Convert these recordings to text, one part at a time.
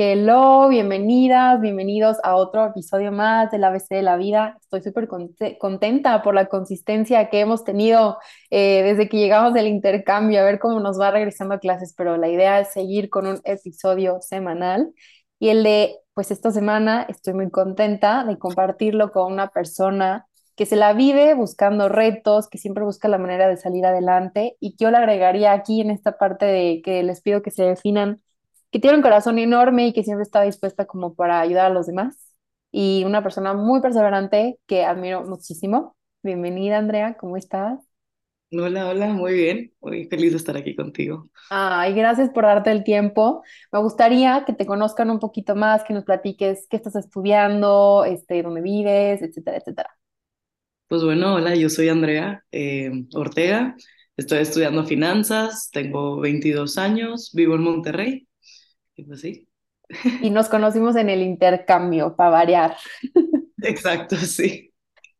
Hello, bienvenidas, bienvenidos a otro episodio más del ABC de la vida. Estoy súper conte- contenta por la consistencia que hemos tenido eh, desde que llegamos del intercambio, a ver cómo nos va regresando a clases, pero la idea es seguir con un episodio semanal. Y el de, pues esta semana estoy muy contenta de compartirlo con una persona que se la vive buscando retos, que siempre busca la manera de salir adelante y que yo le agregaría aquí en esta parte de que les pido que se definan que tiene un corazón enorme y que siempre está dispuesta como para ayudar a los demás. Y una persona muy perseverante que admiro muchísimo. Bienvenida, Andrea, ¿cómo estás? Hola, hola, muy bien. Muy feliz de estar aquí contigo. Ay, gracias por darte el tiempo. Me gustaría que te conozcan un poquito más, que nos platiques qué estás estudiando, este, dónde vives, etcétera, etcétera. Pues bueno, hola, yo soy Andrea eh, Ortega. Estoy estudiando finanzas, tengo 22 años, vivo en Monterrey. Y pues sí, Y nos conocimos en el intercambio, para variar. exacto, sí.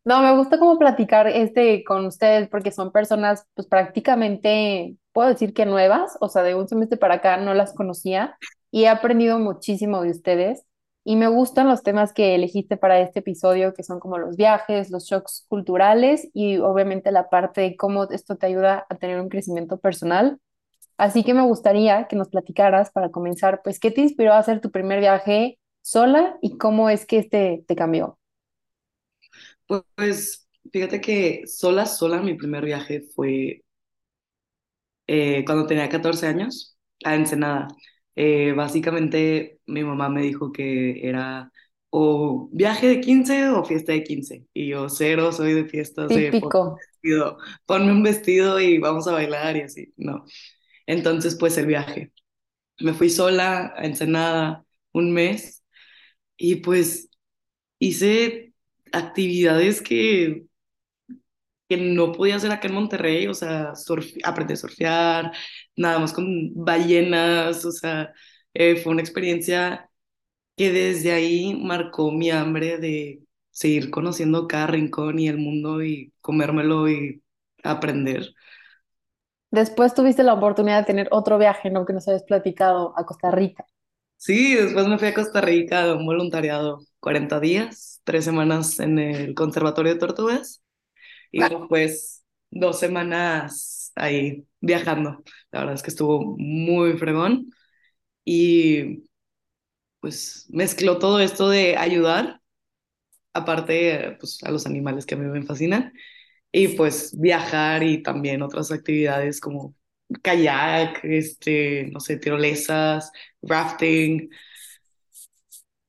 No, me gusta como platicar este con ustedes porque son personas pues prácticamente, puedo decir que nuevas, o sea, de un semestre para acá no las conocía y he aprendido muchísimo de ustedes y me gustan los temas que elegiste para este episodio, que son como los viajes, los shocks culturales y obviamente la parte de cómo esto te ayuda a tener un crecimiento personal. Así que me gustaría que nos platicaras para comenzar, pues, ¿qué te inspiró a hacer tu primer viaje sola y cómo es que este te cambió? Pues fíjate que sola, sola, mi primer viaje fue eh, cuando tenía 14 años a Ensenada. Eh, básicamente mi mamá me dijo que era o viaje de 15 o fiesta de 15. Y yo cero, soy de fiestas de ponme un Típico. vestido, ponme un vestido y vamos a bailar y así. No. Entonces, pues el viaje. Me fui sola a Ensenada un mes y pues hice actividades que que no podía hacer acá en Monterrey, o sea, surf- aprendí a surfear, nada más con ballenas, o sea, eh, fue una experiencia que desde ahí marcó mi hambre de seguir conociendo cada rincón y el mundo y comérmelo y aprender. Después tuviste la oportunidad de tener otro viaje, ¿no? Que nos habías platicado a Costa Rica. Sí, después me fui a Costa Rica a un voluntariado, 40 días, tres semanas en el Conservatorio de Tortugas y después dos semanas ahí viajando. La verdad es que estuvo muy fregón y pues mezcló todo esto de ayudar, aparte pues a los animales que a mí me fascinan, y pues viajar y también otras actividades como kayak, este, no sé, tirolesas, rafting.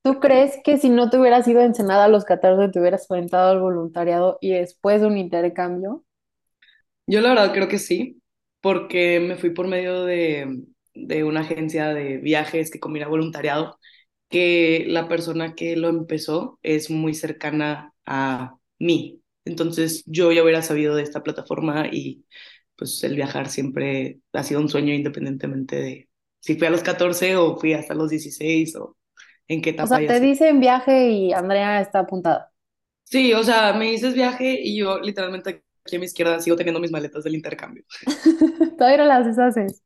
¿Tú crees que si no te hubieras ido a Ensenada a los 14 te hubieras aventado al voluntariado y después de un intercambio? Yo la verdad creo que sí, porque me fui por medio de, de una agencia de viajes que combina voluntariado, que la persona que lo empezó es muy cercana a mí. Entonces yo ya hubiera sabido de esta plataforma y pues el viajar siempre ha sido un sueño independientemente de si fui a los 14 o fui hasta los 16 o en qué O sea, etapa te dicen viaje y Andrea está apuntada. Sí, o sea, me dices viaje y yo literalmente aquí a mi izquierda sigo teniendo mis maletas del intercambio. Todavía no las deshaces.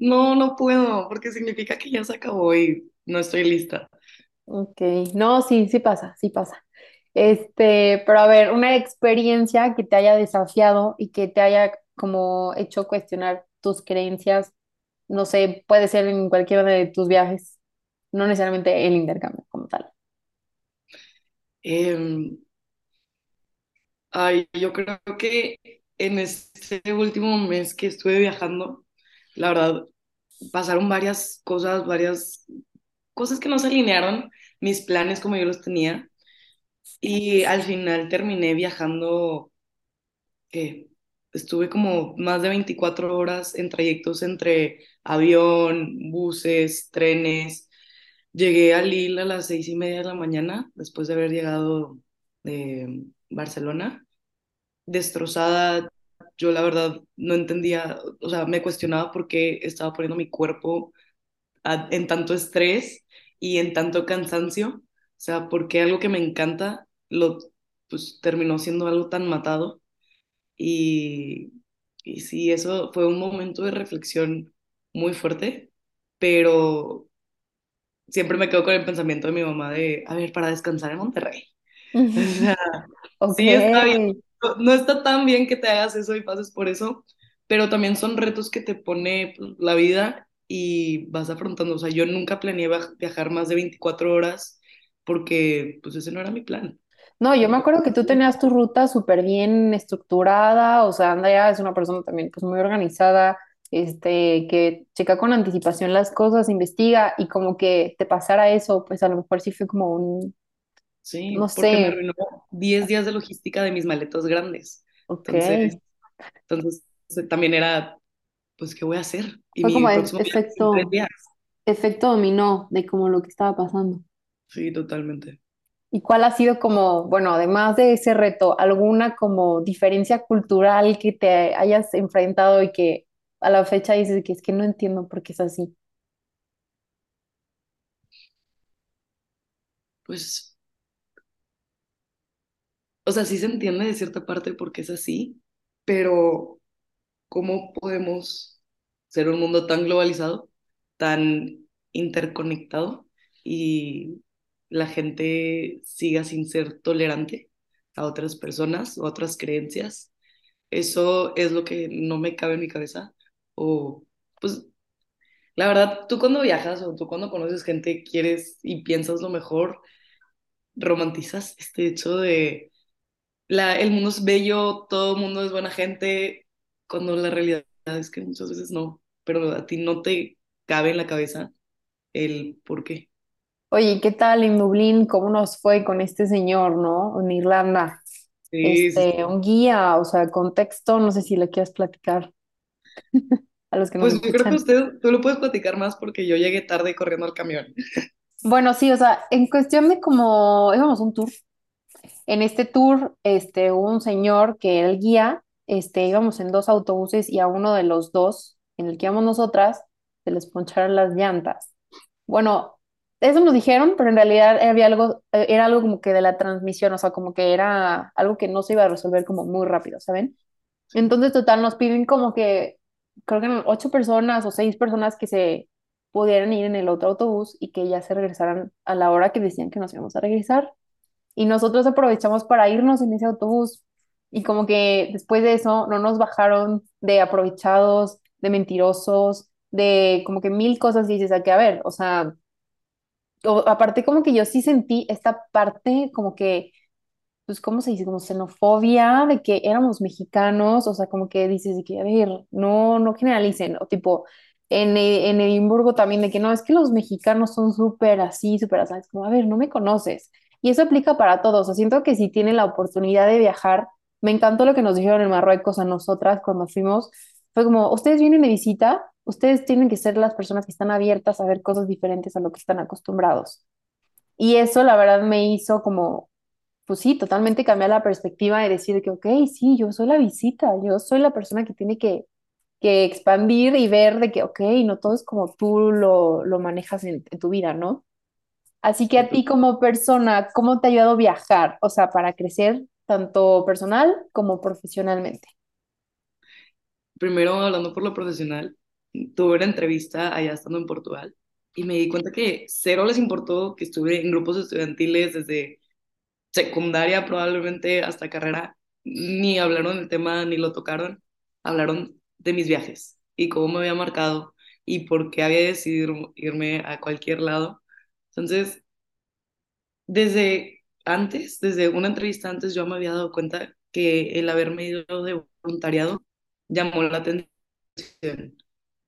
No, no puedo, porque significa que ya se acabó y no estoy lista. Ok, no, sí, sí pasa, sí pasa. Este, pero a ver, una experiencia que te haya desafiado y que te haya como hecho cuestionar tus creencias, no sé, puede ser en cualquiera de tus viajes, no necesariamente el intercambio como tal. Em, ay, yo creo que en este último mes que estuve viajando, la verdad, pasaron varias cosas, varias cosas que no se alinearon, mis planes como yo los tenía, y al final terminé viajando, que estuve como más de 24 horas en trayectos entre avión, buses, trenes Llegué a Lille a las seis y media de la mañana, después de haber llegado de Barcelona, destrozada. Yo la verdad no entendía, o sea, me cuestionaba por qué estaba poniendo mi cuerpo en tanto estrés y en tanto cansancio. O sea, porque algo que me encanta lo pues terminó siendo algo tan matado. Y, y sí, eso fue un momento de reflexión muy fuerte, pero siempre me quedo con el pensamiento de mi mamá de, a ver, para descansar en Monterrey. O sea, sí está bien, no no está tan bien que te hagas eso y pases por eso, pero también son retos que te pone la vida y vas afrontando. O sea, yo nunca planeé viaj- viajar más de 24 horas porque pues ese no era mi plan. No, yo me acuerdo que tú tenías tu ruta súper bien estructurada, o sea, Andrea es una persona también pues muy organizada, este, que checa con anticipación las cosas, investiga y como que te pasara eso, pues a lo mejor sí fue como un, no sí, porque me sé, arruinó 10 días de logística de mis maletas grandes. ok. Entonces, entonces también era, pues, ¿qué voy a hacer? Y Fue mi como efecto, efecto dominó de como lo que estaba pasando. Sí, totalmente. ¿Y cuál ha sido como, bueno, además de ese reto, alguna como diferencia cultural que te hayas enfrentado y que a la fecha dices que es que no entiendo por qué es así? Pues, o sea, sí se entiende de cierta parte porque es así, pero ¿cómo podemos ser un mundo tan globalizado, tan interconectado y la gente siga sin ser tolerante a otras personas o otras creencias? Eso es lo que no me cabe en mi cabeza. O, pues, la verdad, tú cuando viajas o tú cuando conoces gente, quieres y piensas lo mejor, romantizas este hecho de la, el mundo es bello, todo el mundo es buena gente, cuando la realidad es que muchas veces no, pero a ti no te cabe en la cabeza el por qué. Oye, ¿y ¿qué tal en Dublín? ¿Cómo nos fue con este señor, no? En Irlanda. Sí, Este, sí. un guía, o sea, contexto, no sé si le quieres platicar a los que nos Pues yo creo que usted, tú lo puedes platicar más porque yo llegué tarde corriendo al camión. Bueno, sí, o sea, en cuestión de cómo íbamos a un tour. En este tour, este, hubo un señor que era el guía, este, íbamos en dos autobuses y a uno de los dos, en el que íbamos nosotras, se les poncharon las llantas. Bueno, eso nos dijeron, pero en realidad había algo, eh, era algo como que de la transmisión, o sea, como que era algo que no se iba a resolver como muy rápido, ¿saben? Entonces, total, nos piden como que, creo que ocho personas o seis personas que se pudieran ir en el otro autobús y que ya se regresaran a la hora que decían que nos íbamos a regresar. Y nosotros aprovechamos para irnos en ese autobús. Y como que después de eso no nos bajaron de aprovechados, de mentirosos, de como que mil cosas y dices, a que a ver, o sea, aparte como que yo sí sentí esta parte como que pues, ¿cómo se dice? Como xenofobia de que éramos mexicanos, o sea, como que dices de que, a ver, no, no generalicen, o tipo, en, en Edimburgo también, de que no, es que los mexicanos son súper así, súper así, es como, a ver, no me conoces. Y eso aplica para todos, o siento que si tienen la oportunidad de viajar, me encantó lo que nos dijeron en Marruecos a nosotras cuando fuimos, fue como, ustedes vienen de visita, ustedes tienen que ser las personas que están abiertas a ver cosas diferentes a lo que están acostumbrados. Y eso, la verdad, me hizo como pues sí, totalmente cambiar la perspectiva y decir que, ok, sí, yo soy la visita, yo soy la persona que tiene que, que expandir y ver de que, ok, no todo es como tú lo, lo manejas en, en tu vida, ¿no? Así que a ti como persona, ¿cómo te ha ayudado viajar? O sea, para crecer tanto personal como profesionalmente. Primero, hablando por lo profesional, tuve una entrevista allá estando en Portugal y me di cuenta que cero les importó que estuve en grupos estudiantiles desde secundaria probablemente hasta carrera, ni hablaron del tema ni lo tocaron, hablaron de mis viajes y cómo me había marcado y por qué había decidido irme a cualquier lado. Entonces, desde antes, desde una entrevista antes, yo me había dado cuenta que el haberme ido de voluntariado llamó la atención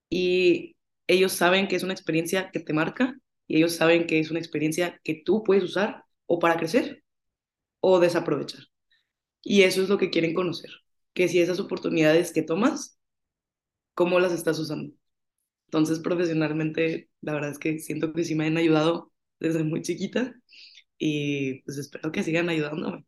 y ellos saben que es una experiencia que te marca y ellos saben que es una experiencia que tú puedes usar o para crecer o desaprovechar. Y eso es lo que quieren conocer, que si esas oportunidades que tomas, ¿cómo las estás usando? Entonces, profesionalmente, la verdad es que siento que sí me han ayudado desde muy chiquita y pues espero que sigan ayudándome.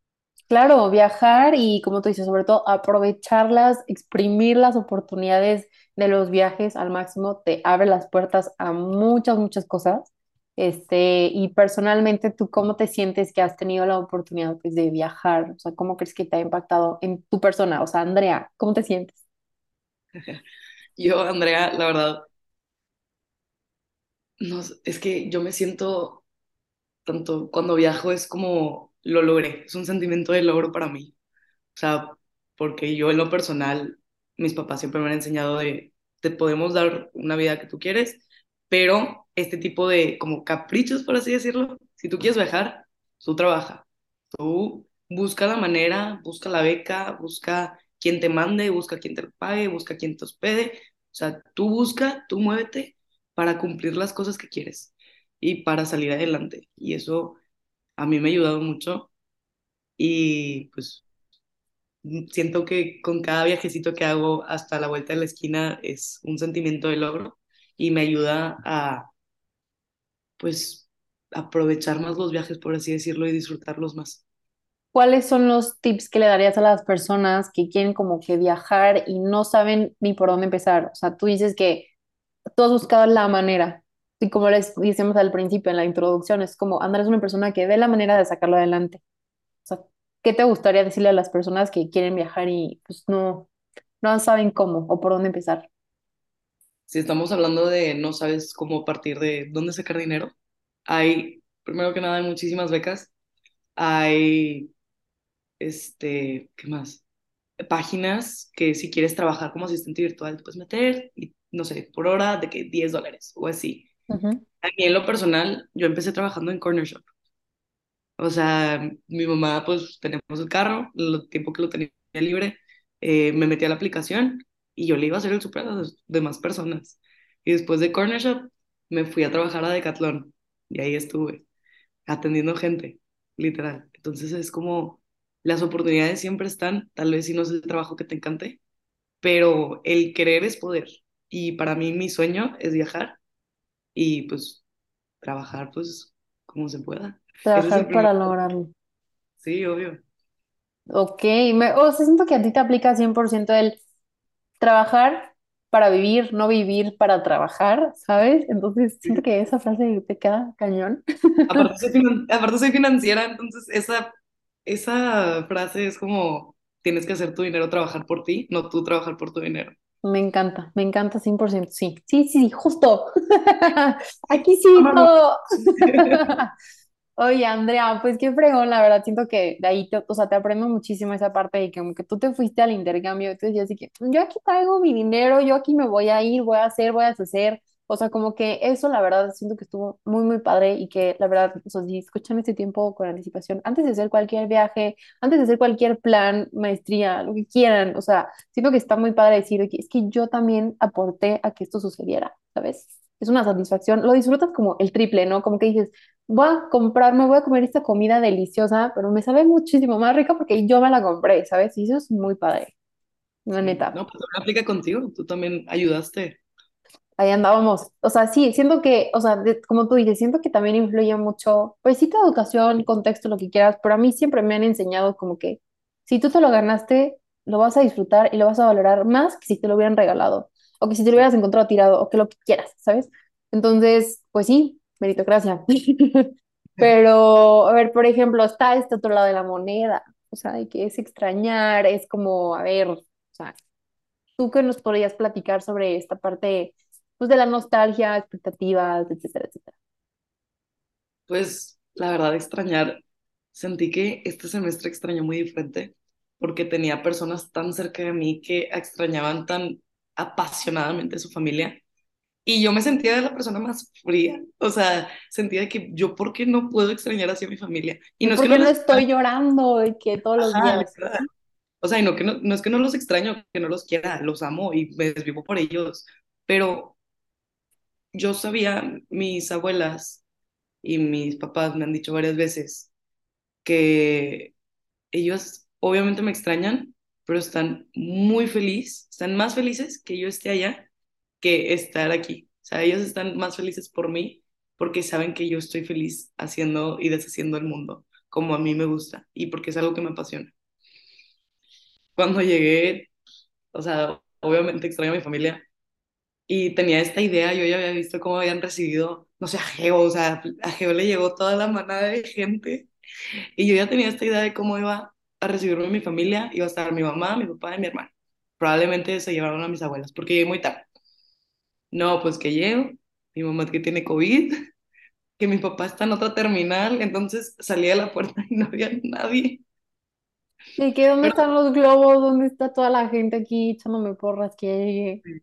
Claro, viajar y como tú dices, sobre todo aprovecharlas, exprimir las oportunidades de los viajes al máximo, te abre las puertas a muchas, muchas cosas. Este, y personalmente, ¿tú cómo te sientes que has tenido la oportunidad pues, de viajar? O sea, ¿cómo crees que te ha impactado en tu persona? O sea, Andrea, ¿cómo te sientes? Yo, Andrea, la verdad, no, es que yo me siento tanto cuando viajo es como lo logré, es un sentimiento de logro para mí. O sea, porque yo en lo personal, mis papás siempre me han enseñado de, te podemos dar una vida que tú quieres, pero este tipo de como caprichos, por así decirlo, si tú quieres viajar, tú trabaja, tú busca la manera, busca la beca, busca quien te mande, busca quien te pague, busca quien te hospede, o sea, tú busca, tú muévete para cumplir las cosas que quieres y para salir adelante. Y eso a mí me ha ayudado mucho y pues siento que con cada viajecito que hago hasta la vuelta de la esquina es un sentimiento de logro y me ayuda a pues aprovechar más los viajes, por así decirlo, y disfrutarlos más. ¿Cuáles son los tips que le darías a las personas que quieren como que viajar y no saben ni por dónde empezar? O sea, tú dices que tú has buscado la manera. Y como les decíamos al principio en la introducción, es como Andrés es una persona que ve la manera de sacarlo adelante. O sea, ¿qué te gustaría decirle a las personas que quieren viajar y pues no, no saben cómo o por dónde empezar? Si estamos hablando de no sabes cómo partir de dónde sacar dinero, hay, primero que nada, hay muchísimas becas. Hay, este, ¿qué más? Páginas que si quieres trabajar como asistente virtual, te puedes meter y, no sé, por hora de que 10 dólares o así. Ujú, A mí en lo personal, yo empecé trabajando en Corner Shop. O sea, mi mamá, pues tenemos el carro, el tiempo que lo tenía libre, eh, me metí a la aplicación y yo le iba a hacer el súper a las demás personas. Y después de Corner Shop, me fui a trabajar a Decathlon y ahí estuve, atendiendo gente, literal. Entonces es como, las oportunidades siempre están, tal vez si no es el trabajo que te encante, pero el querer es poder. Y para mí mi sueño es viajar y pues trabajar pues como se pueda. Es Trabajar para lograrlo. Sí, obvio. Ok, me, o sea, siento que a ti te aplica 100% el trabajar para vivir, no vivir para trabajar, ¿sabes? Entonces siento que esa frase te queda cañón. Aparte soy, finan- aparte soy financiera, entonces esa, esa frase es como, tienes que hacer tu dinero trabajar por ti, no tú trabajar por tu dinero. Me encanta, me encanta 100%, sí. Sí, sí, sí, justo. Aquí sí, todo. Oye, Andrea, pues qué fregón, la verdad, siento que de ahí, te, o sea, te aprendo muchísimo esa parte de que como que tú te fuiste al intercambio, y tú decías así que yo aquí traigo mi dinero, yo aquí me voy a ir, voy a hacer, voy a deshacer, o sea, como que eso, la verdad, siento que estuvo muy, muy padre y que, la verdad, o sea, si escuchan este tiempo con anticipación, antes de hacer cualquier viaje, antes de hacer cualquier plan, maestría, lo que quieran, o sea, siento que está muy padre decir, "Oye, es que yo también aporté a que esto sucediera, ¿sabes? Es una satisfacción, lo disfrutas como el triple, ¿no? Como que dices, voy a comprarme, voy a comer esta comida deliciosa, pero me sabe muchísimo más rica porque yo me la compré, ¿sabes? Y eso es muy padre, la neta. No, pues aplica contigo, tú también ayudaste. Ahí andábamos. O sea, sí, siento que, o sea, como tú dices, siento que también influye mucho, pues sí, tu educación, contexto, lo que quieras, pero a mí siempre me han enseñado como que si tú te lo ganaste, lo vas a disfrutar y lo vas a valorar más que si te lo hubieran regalado, o que si te lo hubieras encontrado tirado, o que lo que quieras, ¿sabes? Entonces, pues sí, meritocracia. Pero, a ver, por ejemplo, está este otro lado de la moneda, o sea, de que es extrañar, es como, a ver, o sea, ¿Tú qué nos podrías platicar sobre esta parte, pues, de la nostalgia, expectativas, etcétera, etcétera? Pues la verdad extrañar, sentí que este semestre extrañó muy diferente porque tenía personas tan cerca de mí que extrañaban tan apasionadamente su familia y yo me sentía la persona más fría, o sea, sentía que yo, ¿por qué no puedo extrañar así a mi familia? Y ¿Y no es que no qué no les estoy llorando y que todos los ajá, días? literal. O sea, y no, que no, no es que no los extraño, que no los quiera, los amo y me desvivo por ellos, pero yo sabía, mis abuelas y mis papás me han dicho varias veces que ellos obviamente me extrañan, pero están muy felices, están más felices que yo esté allá que estar aquí. O sea, ellos están más felices por mí porque saben que yo estoy feliz haciendo y deshaciendo el mundo como a mí me gusta y porque es algo que me apasiona. Cuando llegué, o sea, obviamente extraño a mi familia y tenía esta idea, yo ya había visto cómo habían recibido, no sé, a Geo, o sea, a Geo le llegó toda la manada de gente y yo ya tenía esta idea de cómo iba a recibirme mi familia, iba a estar mi mamá, mi papá y mi hermano. Probablemente se llevaron a mis abuelas porque llegué muy tarde. No, pues que llego, mi mamá que tiene COVID, que mi papá está en otra terminal, entonces salí a la puerta y no había nadie. ¿Y que dónde Pero están los globos? ¿Dónde está toda la gente aquí echándome porras que llegué? sí,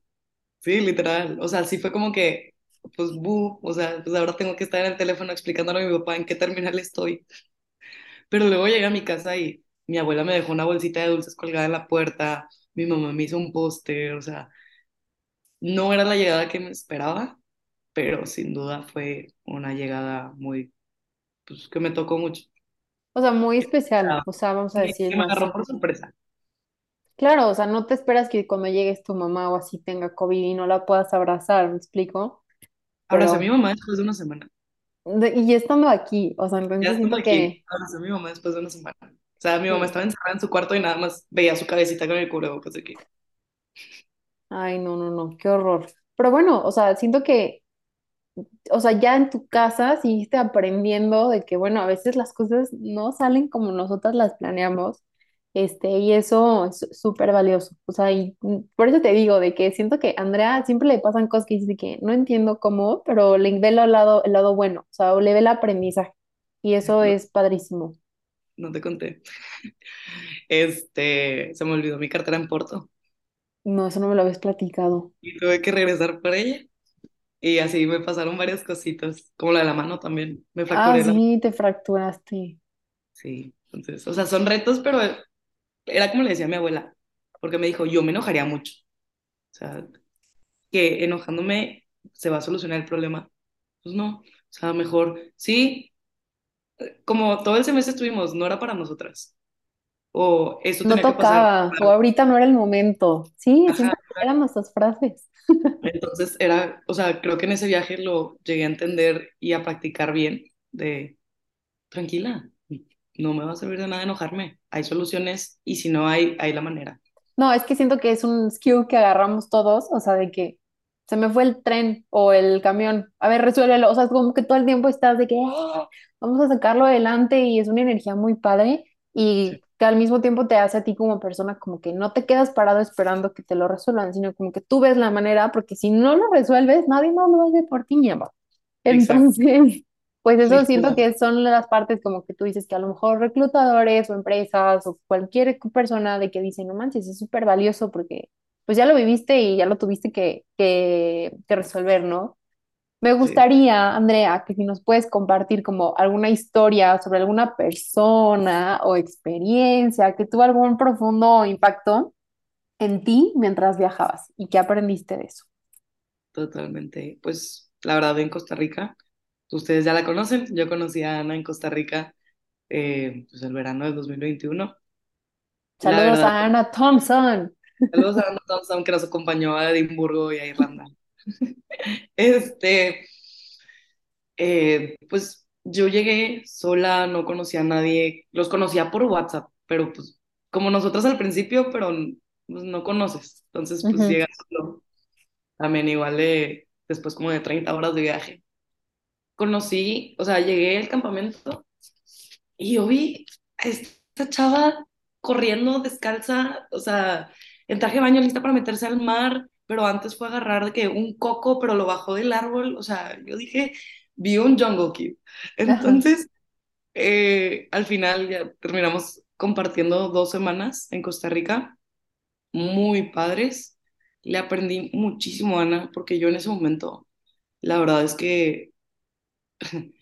literal, o sea, sí fue como que, pues, bu, o sea, pues ahora tengo que estar en el teléfono explicándole a mi papá en qué terminal estoy. Pero luego llegué a mi casa y mi abuela me dejó una bolsita de dulces colgada en la puerta, mi mamá me hizo un póster, o sea, no era la llegada que me esperaba, pero sin duda fue una llegada muy, pues, que me tocó mucho. O sea, muy O especial, sea, o sea, vamos a decirlo me agarró por sorpresa. Claro, o sea, no te esperas que cuando llegues tu mamá o así tenga COVID y no la puedas abrazar, ¿me explico? Abracé a mi Pero, mamá después de una semana. de- y estando aquí, o sea, Ya entonces estando siento aquí, que, abracé a mi mamá después de una semana. O sea, mi mamá estaba encerrada en su cuarto y nada más veía su cabecita con el cubrebocas aquí. ay, no, no, no, qué horror. Pero bueno, o sea, siento que o sea, ya en tu casa seguiste aprendiendo de que, bueno, a veces las cosas no salen como nosotras las planeamos, este, y eso es súper valioso. O sea, y por eso te digo, de que siento que a Andrea siempre le pasan cosas que dice que no entiendo cómo, pero le ve el lado, el lado bueno, o sea, o le ve el aprendizaje, y eso No, es padrísimo. no te conté. Este, se me olvidó mi cartera en Porto No, eso no me lo habías platicado. y tuve que regresar por ella. Y así me pasaron varias cositas, como la de la mano también. Me Ah, fracturé la... sí, te fracturaste. Sí, entonces, o sea, son retos, pero era como le decía a mi abuela, porque me dijo, yo me enojaría mucho. O sea, que enojándome se va a solucionar el problema. Pues no, o sea, mejor, sí, como todo el semestre estuvimos, no era para nosotras. O esto No tenía que pasar. tocaba, o ahorita no era el momento. Sí, Ajá. que eran nuestras frases. Entonces era, o sea, creo que en ese viaje lo llegué a entender y a practicar bien de, tranquila, no me va a servir de nada enojarme. Hay soluciones y si no hay, hay la manera. No, es que siento que es un skill que agarramos todos, o sea, de que se me fue el tren o el camión, a ver, resuélvelo, o sea, es como que todo el tiempo estás de que "Ah, vamos a sacarlo adelante y es una energía muy padre Sí, y que al mismo tiempo te hace a ti como persona como que no te quedas parado esperando que te lo resuelvan, sino como que tú ves la manera, porque si no lo resuelves, nadie más lo va a hacer por ti, mi amor. exacto, Entonces, pues eso siento que son las partes como que tú dices que a lo mejor reclutadores o empresas o cualquier persona de que dice, no manches, es súper valioso porque pues ya lo viviste y ya lo tuviste que, que, que resolver, ¿no? Me Sí, gustaría, Andrea, que si nos puedes compartir como alguna historia sobre alguna persona o experiencia que tuvo algún profundo impacto en ti mientras viajabas y que aprendiste de eso. totalmente. Pues la verdad en Costa Rica, ustedes ya la conocen, yo conocí a Ana en Costa Rica eh, pues el verano del 2021. La Saludos verdad, a Ana Thompson. saludos a Ana Thompson que nos acompañó a Edimburgo y a Irlanda. Este, eh, pues yo llegué sola, no conocía a nadie, los conocía por WhatsApp, pero pues como nosotros al principio, pero pues, no conoces, entonces pues llegas solo, también igual de, después como de 30 horas de viaje. Conocí, o sea, llegué al campamento y yo vi a esta chava corriendo descalza, o sea, en traje de baño lista para meterse al mar, pero antes fue a agarrar de que un coco, pero lo bajó del árbol, o sea, yo dije, vi un Jungle Kid. Entonces, eh, al final ya terminamos compartiendo dos semanas en Costa Rica, muy padres. Le aprendí muchísimo a Ana, porque yo en ese momento, la verdad es que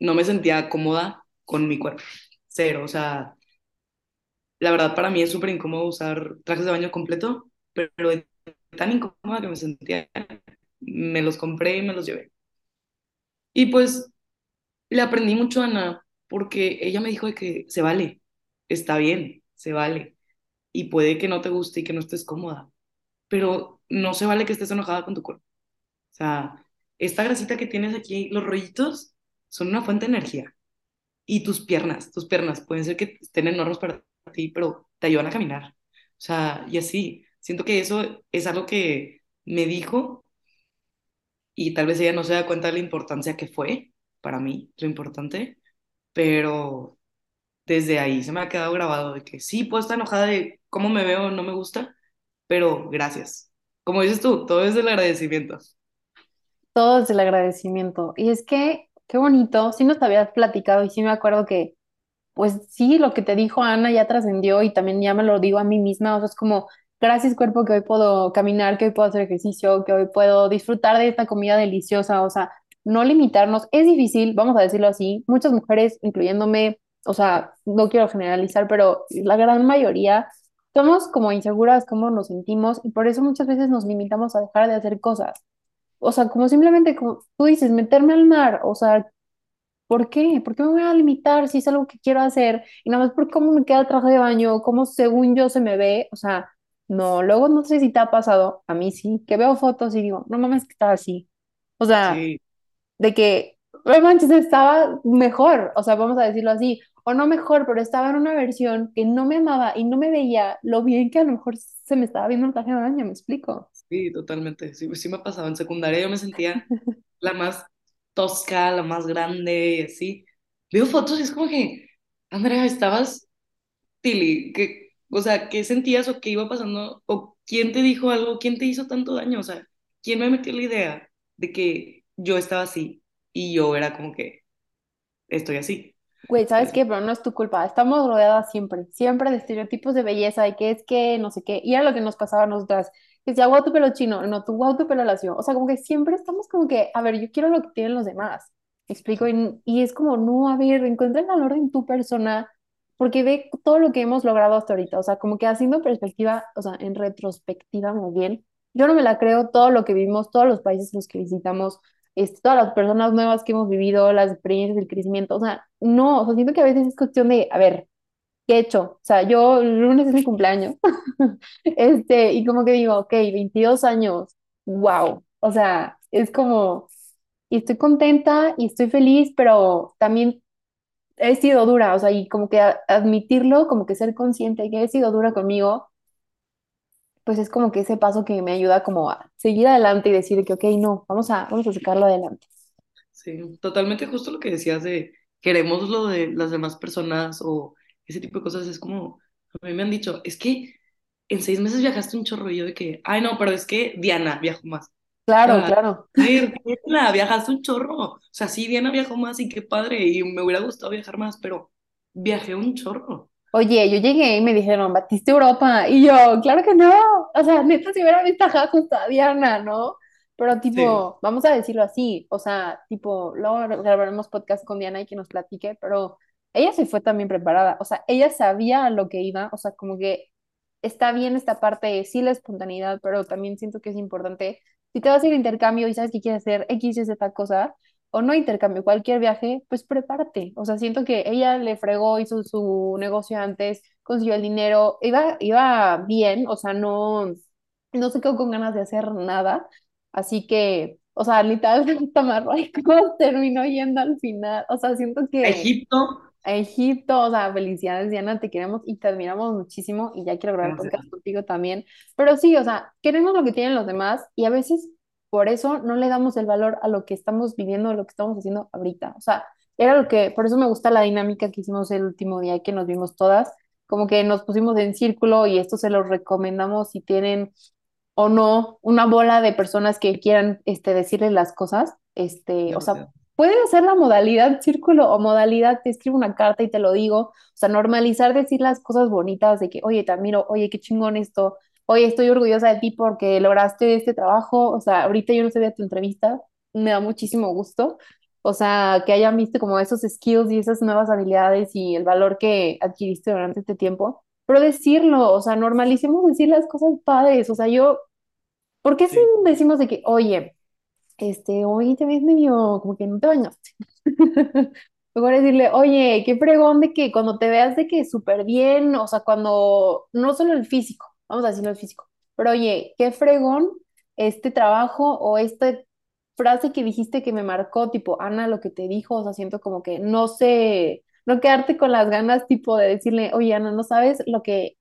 no me sentía cómoda con mi cuerpo, cero, o sea, La verdad, para mí es súper incómodo usar trajes de baño completo, pero de tan incómoda que me sentía, me los compré y me los llevé. Y pues le aprendí mucho a Ana, porque ella me dijo de que se vale, está bien, se vale, y puede que no te guste y que no estés cómoda, pero no se vale que estés enojada con tu cuerpo. O sea, esta grasita que tienes aquí, los rollitos, son una fuente de energía. Y tus piernas, tus piernas pueden ser que estén enormes para ti, pero te ayudan a caminar. O sea, y así. Siento que eso es algo que me dijo y tal vez ella no se da cuenta de la importancia que fue para mí, lo importante, pero desde ahí se me ha quedado grabado de que sí, puedo estar enojada de cómo me veo, no me gusta, pero gracias. Como dices tú, todo es del agradecimiento. Todo es el agradecimiento. Y es que, qué bonito, sí nos habías platicado y sí me acuerdo que, pues sí, lo que te dijo Ana ya trascendió y también ya me lo digo a mí misma, o sea, es como, gracias cuerpo que hoy puedo caminar, que hoy puedo hacer ejercicio, que hoy puedo disfrutar de esta comida deliciosa, o sea, no limitarnos. Es difícil, vamos a decirlo así, muchas mujeres, incluyéndome, o sea, no quiero generalizar, pero la gran mayoría somos como inseguras, cómo nos sentimos y por eso muchas veces nos limitamos a dejar de hacer cosas. O sea, como simplemente, como tú dices, meterme al mar, o sea, ¿por qué? ¿Por qué me voy a limitar si es algo que quiero hacer? Y nada más por cómo me queda el traje de baño, cómo según yo se me ve, o sea, no, luego no sé si te ha pasado, a mí sí, que veo fotos y digo, no mames que estaba así. O sea, Sí, de que, no manches, estaba mejor, o sea, vamos a decirlo así, o no mejor, pero estaba en una versión que no me amaba y no me veía lo bien que a lo mejor se me estaba viendo el traje de baño, ¿me explico? Sí, totalmente. Sí, sí me pasaba. En secundaria yo me sentía la más tosca, la más grande y así. Veo fotos y es como que, Andrea, estabas Tili, ¿qué, o sea, ¿qué sentías o qué iba pasando? ¿O quién te dijo algo? ¿Quién te hizo tanto daño? O sea, ¿quién me metió la idea de que yo estaba así y yo era como que estoy así? Güey, ¿sabes ¿Sabes? qué? Pero no es tu culpa. Estamos rodeadas siempre, siempre de estereotipos de belleza, de que es que, no sé qué. Y era lo que nos pasaba a nosotras. Que decía, guau, tu pelo chino, no, tu guau, tu pelo lacio. O sea, como que siempre estamos como que, a ver, yo quiero lo que tienen los demás. ¿Me explico? Y, y es como, no, a ver, encuentra el valor en tu persona, porque ve todo lo que hemos logrado hasta ahorita. O sea, como que haciendo perspectiva, o sea, en retrospectiva, muy bien. Yo no me la creo todo lo que vivimos, todos los países los que visitamos este, todas las personas nuevas que hemos vivido, las experiencias, el crecimiento, o sea, no, o sea, siento que a veces es cuestión de, a ver, ¿qué he hecho? O sea, yo el lunes es mi cumpleaños, este, y como que digo, ok, 22 años, wow, o sea, es como, y estoy contenta y estoy feliz, pero también he sido dura, o sea, y como que admitirlo, como que ser consciente de que he sido dura conmigo, pues es como que ese paso que me ayuda como a seguir adelante y decir que, ok, no, vamos a, vamos a sacarlo adelante. Sí, totalmente justo lo que decías de queremos lo de las demás personas o ese tipo de cosas. Es como, a mí me han dicho, es que en seis meses viajaste un chorro y yo de que, ay no, pero es que Diana viajó más. Claro, sea, a claro. ver, Diana, viajaste un chorro. O sea, sí, Diana viajó más y qué padre, y me hubiera gustado viajar más, pero viajé un chorro. Oye, yo llegué y me dijeron, ¿batiste Europa? Y yo, claro que no. O sea, neta, si hubiera a justo a Diana, ¿no? Pero Sí, tipo, vamos a decirlo así, o sea, tipo, luego grabaremos podcast con Diana y que nos platique, pero ella se fue también preparada, o sea, ella sabía a lo que iba, o sea, como que está bien esta parte de sí la espontaneidad, pero también siento que es importante, si te vas a ir a intercambio y sabes que quieres hacer X y Z cosa, o no intercambio, cualquier viaje, pues prepárate. O sea, siento que ella le fregó, hizo su negocio antes, consiguió el dinero, iba, iba bien, o sea, no, no se quedó con ganas de hacer nada. Así que, o sea, literal, Tamarro, ¿cómo terminó yendo al final? O sea, siento que Egipto. A Egipto, o sea, felicidades, Diana, te queremos y te admiramos muchísimo y ya quiero grabar podcast contigo también. Pero sí, o sea, queremos lo que tienen los demás y a veces por eso no le damos el valor a lo que estamos viviendo, a lo que estamos haciendo ahorita. O sea, era lo que, por eso me gusta la dinámica que hicimos el último día que nos vimos todas, como que nos pusimos en círculo y esto se los recomendamos si tienen o no una bola de personas que quieran este, decirles las cosas. Este, o sea. Puede ser la modalidad círculo o modalidad te escribo una carta y te lo digo. O sea, normalizar decir las cosas bonitas de que, oye, te admiro, oye, qué chingón esto, oye, estoy orgullosa de ti porque lograste este trabajo. O sea, ahorita yo no sabía tu entrevista, me da muchísimo gusto. O sea, que hayan visto como esos skills y esas nuevas habilidades y el valor que adquiriste durante este tiempo. Pero decirlo, o sea, normalicemos decir las cosas padres. O sea, yo ¿Por qué si Sí, decimos de que, oye, este, hoy te ves medio como que no te bañaste? Mejor decirle, oye, qué fregón de que cuando te veas de que súper bien, o sea, cuando, no solo el físico, vamos a decirlo el físico, pero oye, qué fregón este trabajo o esta frase que dijiste que me marcó, tipo, Ana, lo que te dijo, o sea, siento como que no sé, no quedarte con las ganas, tipo, de decirle, oye, Ana, no sabes lo que,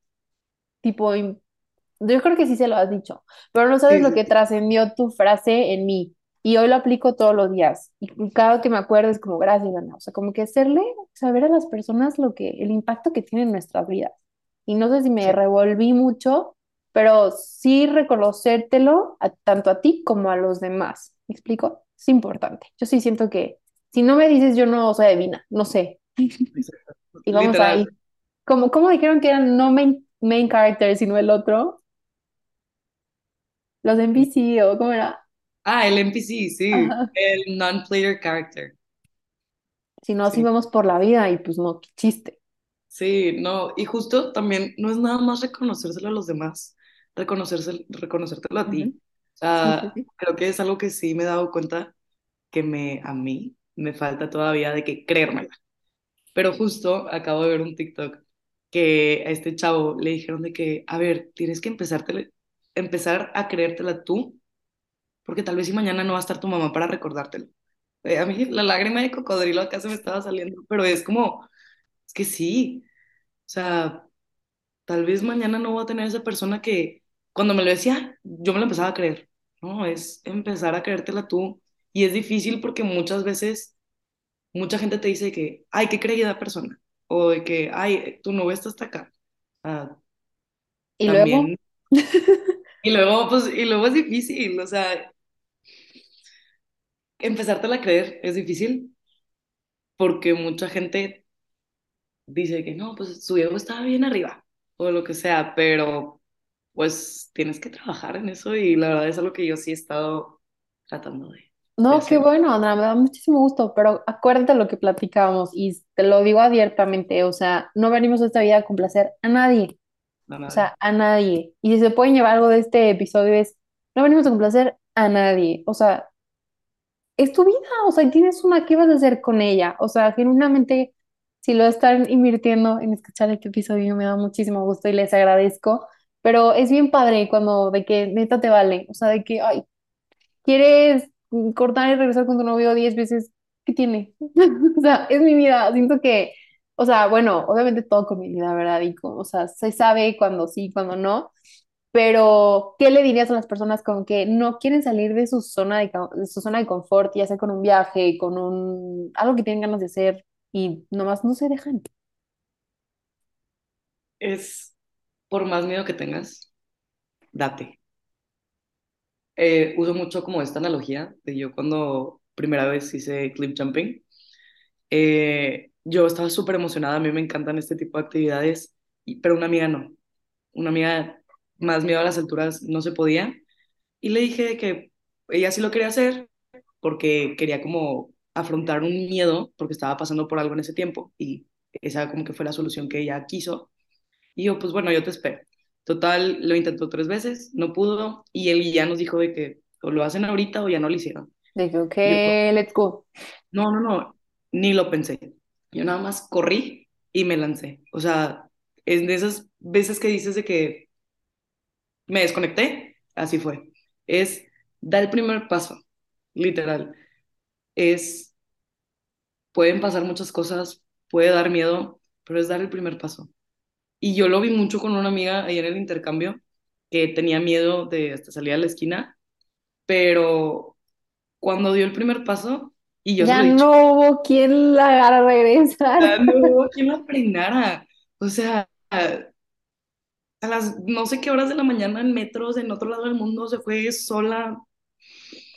tipo, yo creo que sí se lo has dicho, pero no sabes sí, lo que trascendió tu frase en mí. Y hoy lo aplico todos los días. Y cada que me acuerdo es como, gracias, Ana. O sea, como que hacerle saber a las personas lo que, el impacto que tiene en nuestras vidas. Y no sé si me sí, revolví mucho, pero sí reconocértelo a- tanto a ti como a los demás. ¿Me explico? Es importante. Yo sí siento que si no me dices, yo no soy adivina, no sé. Y vamos Literal. ahí. Como, ¿cómo dijeron que eran no main, main characters, sino el otro? Los NPC o cómo era. Ah, el NPC, sí. Ajá. El non-player character. Si no, así Sí. vamos por la vida y pues no, qué chiste. Sí, no, y justo también no es nada más reconocérselo a los demás, reconocerse, reconocértelo a ti. Sea, sí. creo que es algo que sí me he dado cuenta que me, a mí me falta todavía de que creérmela. Pero justo acabo de ver un TikTok que a este chavo le dijeron de que, a ver, tienes que empezar a creértela tú, porque tal vez si mañana no va a estar tu mamá para recordártelo. Eh, a mí la lágrima de cocodrilo acá se me estaba saliendo, pero es como, es que sí, o sea... Tal vez mañana no voy a tener esa persona que cuando me lo decía, yo me lo empezaba a creer. No, es empezar a creértela tú. Y es difícil porque muchas veces mucha gente te dice que, ay, qué creída persona. O de que, ay, tu novia está hasta acá. Ah, Y luego, también. Y luego, pues, y luego es difícil. O sea, empezártela a creer es difícil porque mucha gente dice que no, pues su ego estaba bien arriba. O lo que sea, pero pues tienes que trabajar en eso y la verdad es algo que yo sí he estado tratando de, de no, qué hacer. bueno, Andrea, me da muchísimo gusto, pero acuérdate lo que platicábamos y te lo digo abiertamente, o sea, no venimos a esta vida a complacer a nadie, A o nadie. sea, a nadie. Y si se pueden llevar algo de este episodio es, no venimos a complacer a nadie, o sea, es tu vida, o sea, tienes una, ¿qué vas a hacer con ella? O sea, genuinamente, si lo están invirtiendo en escuchar este episodio, me da muchísimo gusto y les agradezco, pero es bien padre cuando de que neta te vale, o sea, de que, ay, quieres cortar y regresar con tu novio 10 veces, ¿qué tiene? O sea, es mi vida, siento que, o sea, bueno, obviamente todo con mi vida, ¿verdad? Y o sea, se sabe cuando sí, cuando no, pero, ¿qué le dirías a las personas con que no quieren salir de su zona de, de su zona de confort, ya sea con un viaje, con un algo que tienen ganas de hacer y nomás no se dejan? Es por más miedo que tengas, date. Eh, uso mucho como esta analogía de yo cuando primera vez hice clip jumping. eh, yo estaba súper emocionada, a mí me encantan este tipo de actividades, pero una amiga no. Una amiga más miedo a las alturas no se podía y le dije que ella sí lo quería hacer porque quería como afrontar un miedo porque estaba pasando por algo en ese tiempo y esa como que fue la solución que ella quiso. Y yo, pues bueno, yo te espero. Total, lo intentó tres veces, no pudo y él ya nos dijo de que o lo hacen ahorita o ya no lo hicieron. Que, ok, yo, let's go. no, no, no, ni lo pensé. Yo nada más corrí y me lancé. O sea, es de esas veces que dices de que me desconecté, así fue. Es dar el primer paso, literal. Es pueden pasar muchas cosas, puede dar miedo, pero es dar el primer paso. Y yo lo vi mucho con una amiga ahí en el intercambio que tenía miedo de hasta salir a la esquina, pero cuando dio el primer paso, y yo Ya no hubo quien la haga regresar. "Ah, no hubo quien la frenara. O sea, a las no sé qué horas de la mañana en metros en otro lado del mundo se fue sola,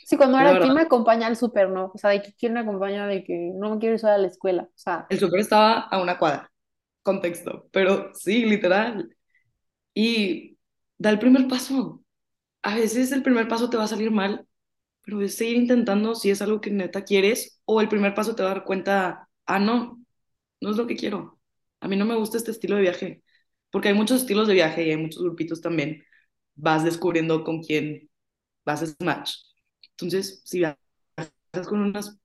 Sí, cuando la era, verdad. ¿quién me acompaña al súper, no? O sea, de que quién me acompaña de que no me quiero ir sola a la escuela. O sea, El súper estaba a una cuadra, contexto, pero sí, literal. Y da el primer paso. A veces el primer paso te va a salir mal, pero es seguir intentando si es algo que neta quieres, o el primer paso te va a dar cuenta, ah, no, no es lo que quiero. A mí no me gusta este estilo de viaje, porque hay muchos estilos de viaje y hay muchos grupitos también. Vas descubriendo con quién vas a match. Entonces, si viajas con unas,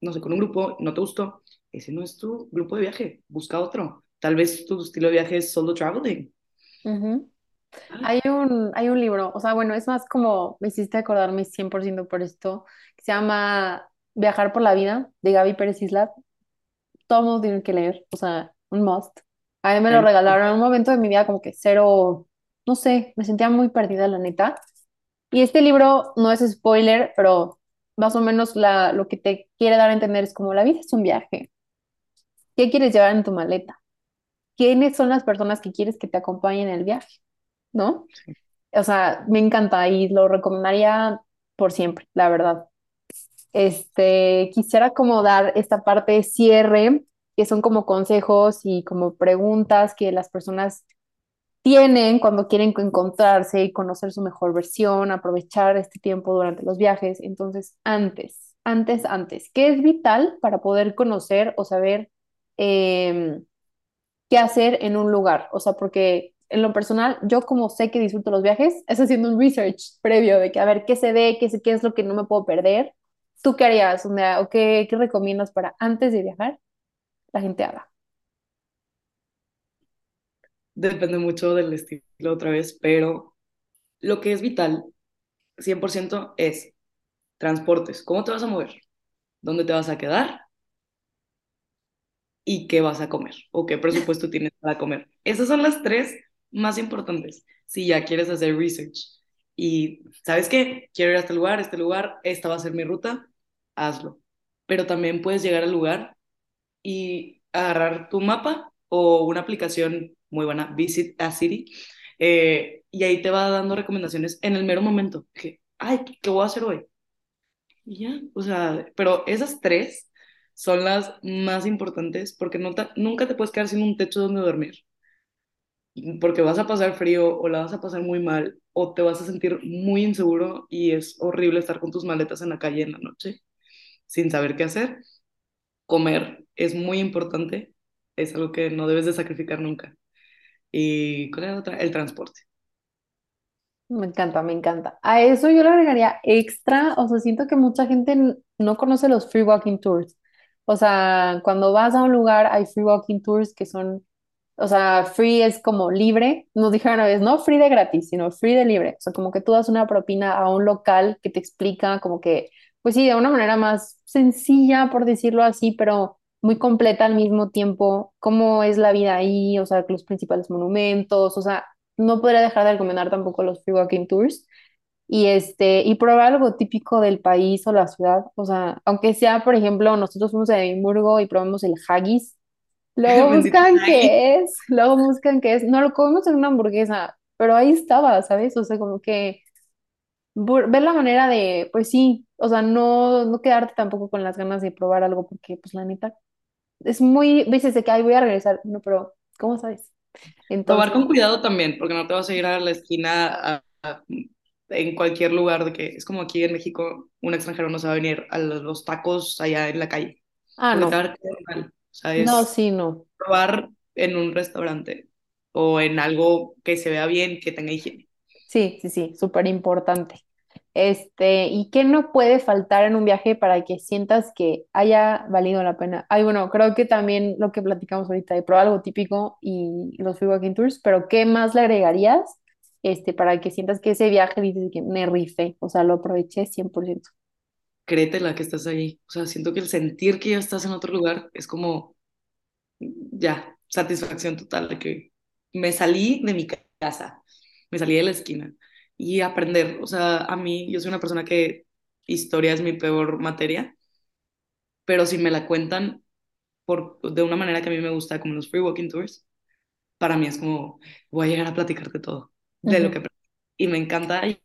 no sé, con un grupo, no te gustó, ese no es tu grupo de viaje, busca otro. Tal vez tu estilo de viaje es solo traveling. ujú. Ah, Hay un, hay un libro, o sea, bueno, es más como me hiciste acordarme 100% por esto, que se llama Viajar por la vida, de Gaby Pérez Isla. Todo el mundo tiene que leer, o sea, un must. A mí me lo regalaron en un momento de mi vida como que cero, no sé, me sentía muy perdida, la neta. Y este libro no es spoiler, pero más o menos la, lo que te quiere dar a entender es como la vida es un viaje. ¿Qué quieres llevar en tu maleta? ¿Quiénes son las personas que quieres que te acompañen en el viaje? ¿No? O sea, me encanta y lo recomendaría por siempre, la verdad. Este, quisiera como dar esta parte de cierre, que son como consejos y como preguntas que las personas tienen cuando quieren encontrarse y conocer su mejor versión, aprovechar este tiempo durante los viajes. Entonces, antes, antes, antes, ¿qué es vital para poder conocer o saber em, qué hacer en un lugar? O sea, porque en lo personal, yo como sé que disfruto los viajes, es haciendo un research previo de que a ver qué se ve, qué, es lo que no me puedo perder. ¿Tú qué harías? O sea, ¿o qué, qué recomiendas para antes de viajar la gente haga? Depende mucho del estilo otra vez, pero lo que es vital, 100% es transportes. ¿Cómo te vas a mover? ¿Dónde te vas a quedar? ¿Y qué vas a comer? ¿O qué presupuesto tienes para comer? Esas son las tres más importantes si ya quieres hacer research. Y, ¿sabes qué? Quiero ir a este lugar, este lugar, esta va a ser mi ruta, hazlo. Pero también puedes llegar al lugar y agarrar tu mapa o una aplicación muy buena, Visit a City, eh, y ahí te va dando recomendaciones en el mero momento. Que, ay, ¿qué voy a hacer hoy? Y ya, o sea, pero esas tres son las más importantes porque no te- nunca te puedes quedar sin un techo donde dormir, porque vas a pasar frío o la vas a pasar muy mal o te vas a sentir muy inseguro y es horrible estar con tus maletas en la calle en la noche sin saber qué hacer. Comer es muy importante, es algo que no debes de sacrificar nunca. ¿Y cuál era otra? El transporte. Me encanta, me encanta. A eso yo le agregaría extra, o sea, siento que mucha gente no conoce los free walking tours. O sea, cuando vas a un lugar hay free walking tours que son, o sea, free es como libre. Nos dijeron una vez, no free de gratis, sino free de libre. O sea, como que tú das una propina a un local que te explica como que, pues sí, de una manera más sencilla, por decirlo así, pero muy completa al mismo tiempo, cómo es la vida ahí, o sea, los principales monumentos, o sea no podría dejar de recomendar tampoco los free walking tours y este y probar algo típico del país o la ciudad, o sea, aunque sea, por ejemplo, nosotros fuimos a Edimburgo y probamos el haggis, luego buscan qué es, luego buscan qué es, no lo comemos en una hamburguesa, pero ahí estaba, ¿sabes? O sea, como que ver la manera de, pues sí, o sea, no no quedarte tampoco con las ganas de probar algo porque pues la neta es muy, dices de que ay, voy a regresar, no, pero ¿cómo sabes? Probar con cuidado también, porque no te vas a ir a la esquina a- a- en cualquier lugar de que es como aquí en México, un extranjero no se va a venir a los tacos allá en la calle, ah, no. mal. O sea, No, sí, no. probar en un restaurante o en algo que se vea bien, que tenga higiene. Sí, sí, sí, súper importante. Este, ¿y qué no puede faltar en un viaje para que sientas que haya valido la pena? Ay, bueno, creo que también lo que platicamos ahorita de probar algo típico y los free walking tours, pero ¿qué más le agregarías? Este, para que sientas que ese viaje dices que me rifé, o sea, lo aproveché 100%. Créetela que estás ahí. O sea, siento que el sentir que ya estás en otro lugar es como, ya, satisfacción total de que me salí de mi casa, me salí de la esquina y aprender. O sea, a mí, yo soy una persona que historia es mi peor materia, pero si me la cuentan por, de una manera que a mí me gusta, como los free walking tours, para mí es como, voy a llegar a platicarte todo de lo que. Y me encanta y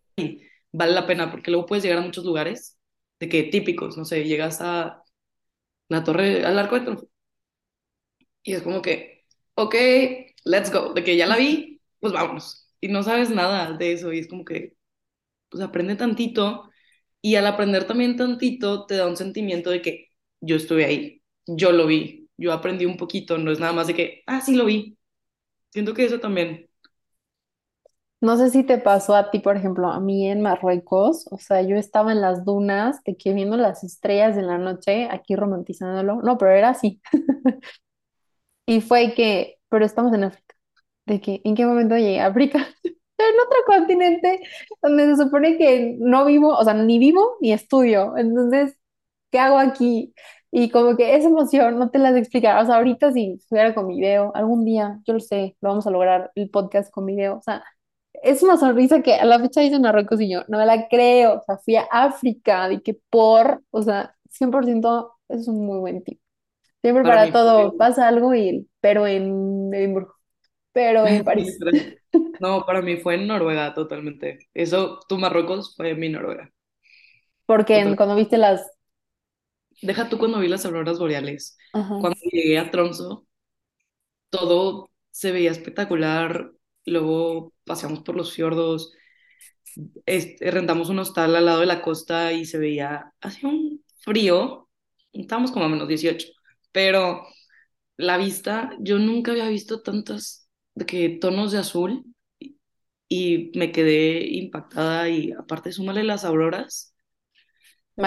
vale la pena porque luego puedes llegar a muchos lugares de que típicos, no sé, llegas a la torre, al arco de triunfo y es como que, ok, let's go, de que ya la vi, pues vámonos. Y no sabes nada de eso y es como que, pues aprende tantito y al aprender también tantito te da un sentimiento de que yo estuve ahí, yo lo vi, yo aprendí un poquito, no es nada más de que, ah, sí lo vi. Siento que eso también No sé si te pasó a ti, por ejemplo, a mí en Marruecos, o sea, yo estaba en las dunas, de que viendo las estrellas en la noche, aquí romantizándolo, no, pero era así. Y fue que, pero estamos en África. ¿De que ¿En qué momento llegué a África? En otro continente donde se supone que no vivo, o sea, ni vivo ni estudio. Entonces, ¿qué hago aquí? Y como que esa emoción no te las explicar. O sea, ahorita si estuviera con video, algún día, yo lo sé, lo vamos a lograr, el podcast con video. O sea, es una sonrisa que a la fecha dice Marruecos y yo, no me la creo. O sea, fui a África, de que por, o sea, 100% es un muy buen tip. Siempre para para mí todo pasa algo y, pero en Edimburgo, pero en París. no, para mí fue en Noruega totalmente. Eso, tu Marruecos fue mi Noruega, Porque en- total. cuando viste las... deja tú cuando vi las auroras boreales. Ajá. Cuando llegué a Tromso, todo se veía espectacular. Luego paseamos por los fiordos, este, rentamos un hostal al lado de la costa y se veía, hacía un frío, estábamos como a menos 18, pero la vista, yo nunca había visto tantos de que tonos de azul y, me quedé impactada y aparte súmale las auroras,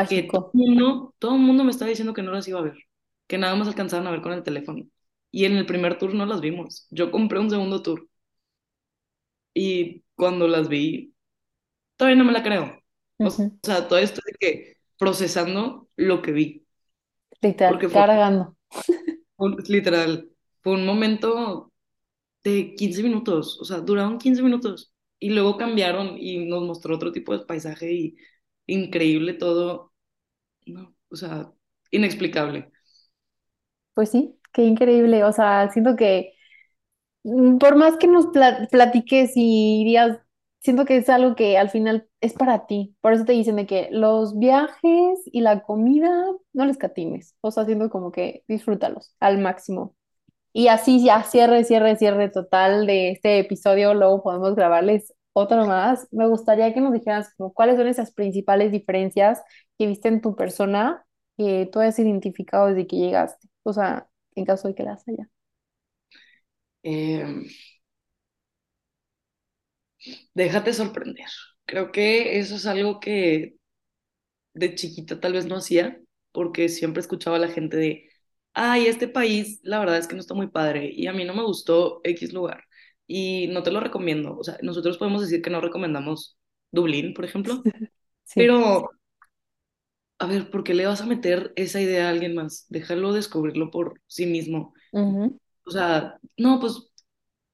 que todo Mágico. el mundo, todo el mundo me estaba diciendo que no las iba a ver, que nada más alcanzaban a ver con el teléfono. Y en el primer tour no las vimos. Yo compré un segundo tour y cuando las vi, todavía no me la creo. O Ujú. sea, todo esto de que procesando lo que vi, Literal, porque fue cargando. literal, fue un momento de 15 minutos, o sea, duraron 15 minutos y luego cambiaron y nos mostró otro tipo de paisaje y increíble todo, no, o sea, inexplicable. Pues sí, qué increíble. O sea, siento que mm, por más que nos pla- platiques y digas, siento que es algo que al final es para ti. Por eso te dicen de que los viajes y la comida no les catimes. O sea, siento como que disfrútalos al máximo. Y así ya cierre, cierre, cierre total de este episodio. Luego podemos grabarles otro más. Me gustaría que nos dijeras como cuáles son esas principales diferencias que viste en tu persona que tú has identificado desde que llegaste. O sea, en caso de que las haya. Eh, déjate sorprender. Creo que eso es algo que de chiquita tal vez no hacía, porque siempre escuchaba a la gente de, ay, este país, la verdad es que no está muy padre y a mí no me gustó X lugar y no te lo recomiendo. O sea, nosotros podemos decir que no recomendamos Dublín, por ejemplo, Sí. pero a ver, ¿por qué le vas a meter esa idea a alguien más? Déjalo descubrirlo por sí mismo. Ujú. O sea, no, pues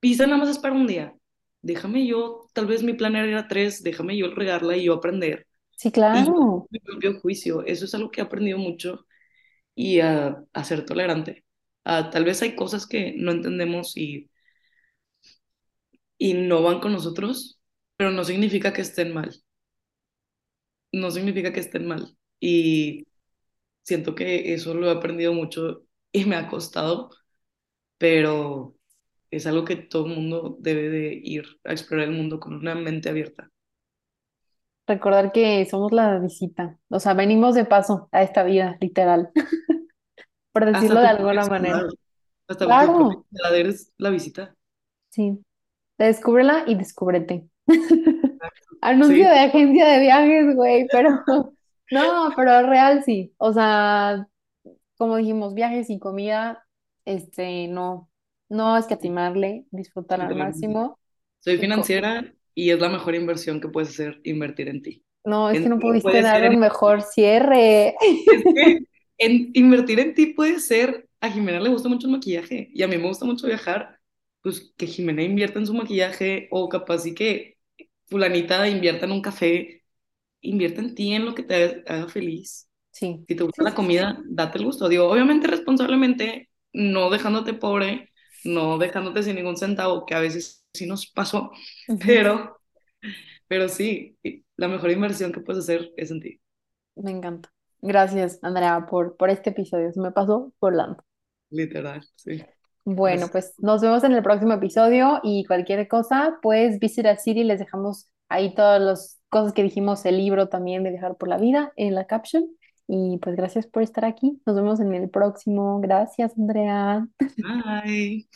Pisa nada más es para un día. Déjame yo, tal vez mi plan era tres, déjame yo regarla y yo aprender. Sí, Y yo, claro. mi propio juicio, eso es algo que he aprendido mucho y a, ser tolerante. A, tal vez hay cosas que no entendemos y, y no van con nosotros, pero no significa que estén mal. No significa que estén mal. Y siento que eso lo he aprendido mucho y me ha costado, pero es algo que todo el mundo debe de ir a explorar el mundo con una mente abierta. Recordar que somos la visita. O sea, venimos de paso a esta vida, literal, por decirlo Hasta de alguna manera. hasta Claro. eres la visita. Sí. Descúbrela y descúbrete. Anuncio Sí, de agencia de viajes, güey, pero no, pero real sí. O sea, como dijimos, viajes y comida, este, no, no escatimarle, disfrutar al máximo. Soy financiera y es la mejor inversión que puedes hacer, invertir en ti. no, es que En no ti pudiste dar en, un mejor cierre. es que en invertir en ti puede ser, a Jimena le gusta mucho el maquillaje y a mí me gusta mucho viajar, pues que Jimena invierta en su maquillaje o capaz y que fulanita invierta en un café, invierta en ti, en lo que te haga, feliz. Sí, Si te gusta sí, la sí, sí. comida, date el gusto. Digo, obviamente responsablemente, no dejándote pobre, no dejándote sin ningún centavo, que a veces sí nos pasó, pero, pero sí, la mejor inversión que puedes hacer es en ti, Me encanta. Gracias, Andrea, por, por este episodio. Se me pasó volando. literal, sí. Bueno, Gracias. pues nos vemos en el próximo episodio y cualquier cosa, pues Visit a City, les dejamos ahí todas las cosas que dijimos, el libro también de Viajar por la Vida en la caption. Y pues gracias por estar aquí. Nos vemos en el próximo. Gracias, Andrea. Bye.